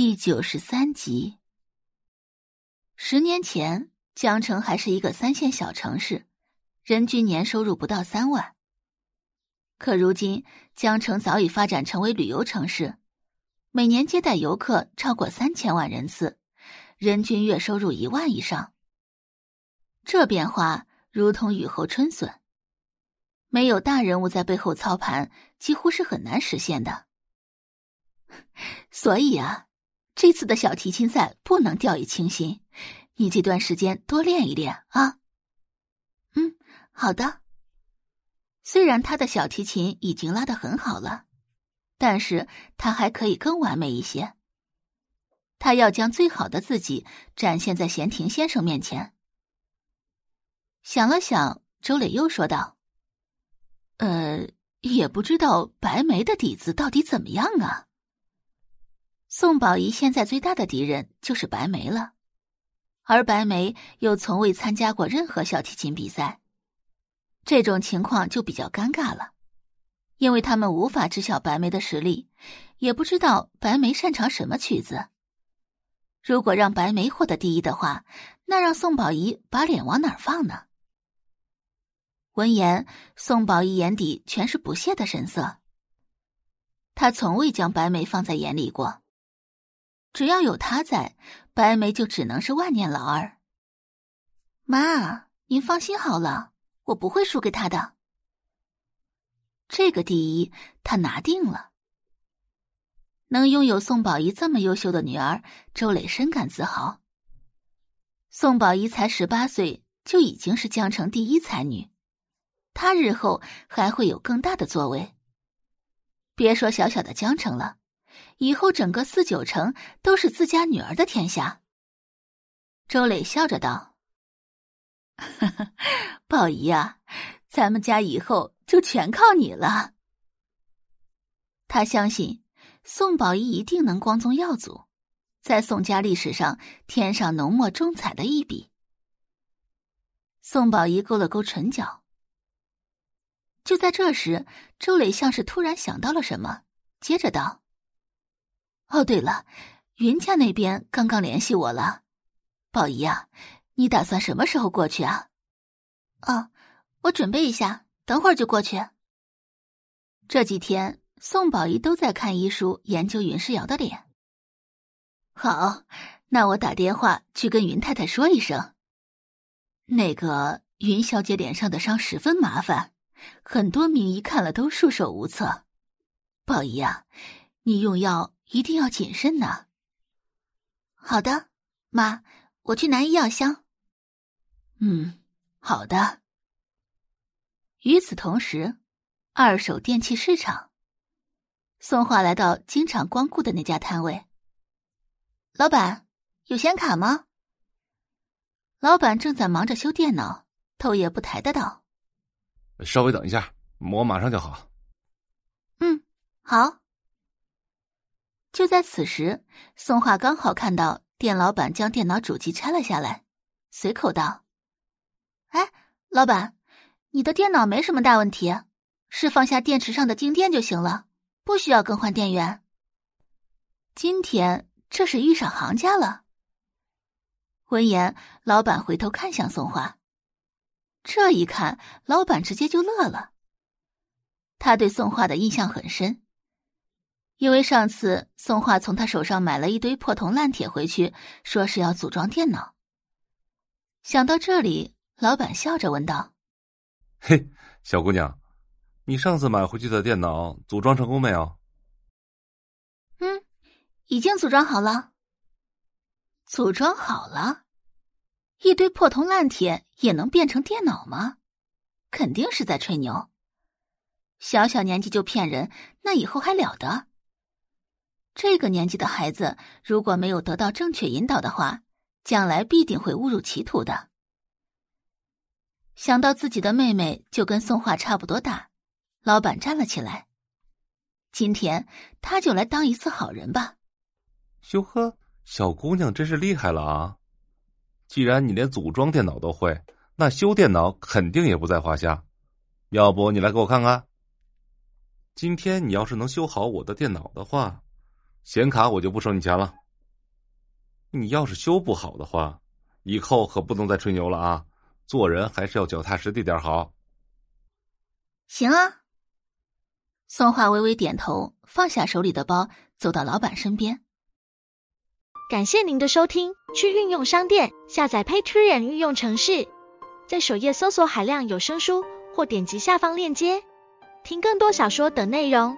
第九十三集。十年前，江城还是一个三线小城市，人均年收入不到三万。可如今，江城早已发展成为旅游城市，每年接待游客超过三千万人次，人均月收入一万以上。这变化如同雨后春笋，没有大人物在背后操盘，几乎是很难实现的。所以啊。这次的小提琴赛不能掉以轻心，你这段时间多练一练啊。嗯，好的。虽然他的小提琴已经拉得很好了，但是他还可以更完美一些。他要将最好的自己展现在闲庭先生面前。想了想，周磊又说道：“呃，也不知道白梅的底子到底怎么样啊。”宋宝仪现在最大的敌人就是白梅了，而白梅又从未参加过任何小提琴比赛，这种情况就比较尴尬了，因为他们无法知晓白梅的实力，也不知道白梅擅长什么曲子。如果让白梅获得第一的话，那让宋宝仪把脸往哪儿放呢？闻言，宋宝仪眼底全是不屑的神色，他从未将白梅放在眼里过。只要有他在，白梅就只能是万年老二。妈，您放心好了，我不会输给他的。这个第一，他拿定了。能拥有宋宝仪这么优秀的女儿，周磊深感自豪。宋宝仪才十八岁，就已经是江城第一才女，她日后还会有更大的作为。别说小小的江城了。以后整个四九城都是自家女儿的天下。周磊笑着道：“宝仪啊，咱们家以后就全靠你了。”他相信宋宝仪一定能光宗耀祖，在宋家历史上添上浓墨重彩的一笔。宋宝仪勾了勾唇角。就在这时，周磊像是突然想到了什么，接着道。哦，对了，云家那边刚刚联系我了，宝姨啊，你打算什么时候过去啊？哦，我准备一下，等会儿就过去。这几天宋宝仪都在看医书，研究云世瑶的脸。好，那我打电话去跟云太太说一声。那个云小姐脸上的伤十分麻烦，很多名医看了都束手无策。宝仪啊，你用药。一定要谨慎呢。好的，妈，我去拿医药箱。嗯，好的。与此同时，二手电器市场，宋画来到经常光顾的那家摊位。老板，有显卡吗？老板正在忙着修电脑，头也不抬的道：“稍微等一下，我马上就好。”嗯，好。就在此时，宋画刚好看到店老板将电脑主机拆了下来，随口道：“哎，老板，你的电脑没什么大问题，是放下电池上的静电就行了，不需要更换电源。今天这是遇上行家了。”闻言，老板回头看向宋画，这一看，老板直接就乐了。他对宋画的印象很深。因为上次宋画从他手上买了一堆破铜烂铁回去，说是要组装电脑。想到这里，老板笑着问道：“嘿，小姑娘，你上次买回去的电脑组装成功没有？”“嗯，已经组装好了。”“组装好了？一堆破铜烂铁也能变成电脑吗？肯定是在吹牛。小小年纪就骗人，那以后还了得？”这个年纪的孩子，如果没有得到正确引导的话，将来必定会误入歧途的。想到自己的妹妹就跟宋画差不多大，老板站了起来。今天他就来当一次好人吧。哟呵，小姑娘真是厉害了啊！既然你连组装电脑都会，那修电脑肯定也不在话下。要不你来给我看看？今天你要是能修好我的电脑的话。显卡我就不收你钱了，你要是修不好的话，以后可不能再吹牛了啊！做人还是要脚踏实地点好。行啊。宋画微微点头，放下手里的包，走到老板身边。感谢您的收听，去运用商店下载 Patreon 运用城市，在首页搜索海量有声书，或点击下方链接听更多小说等内容。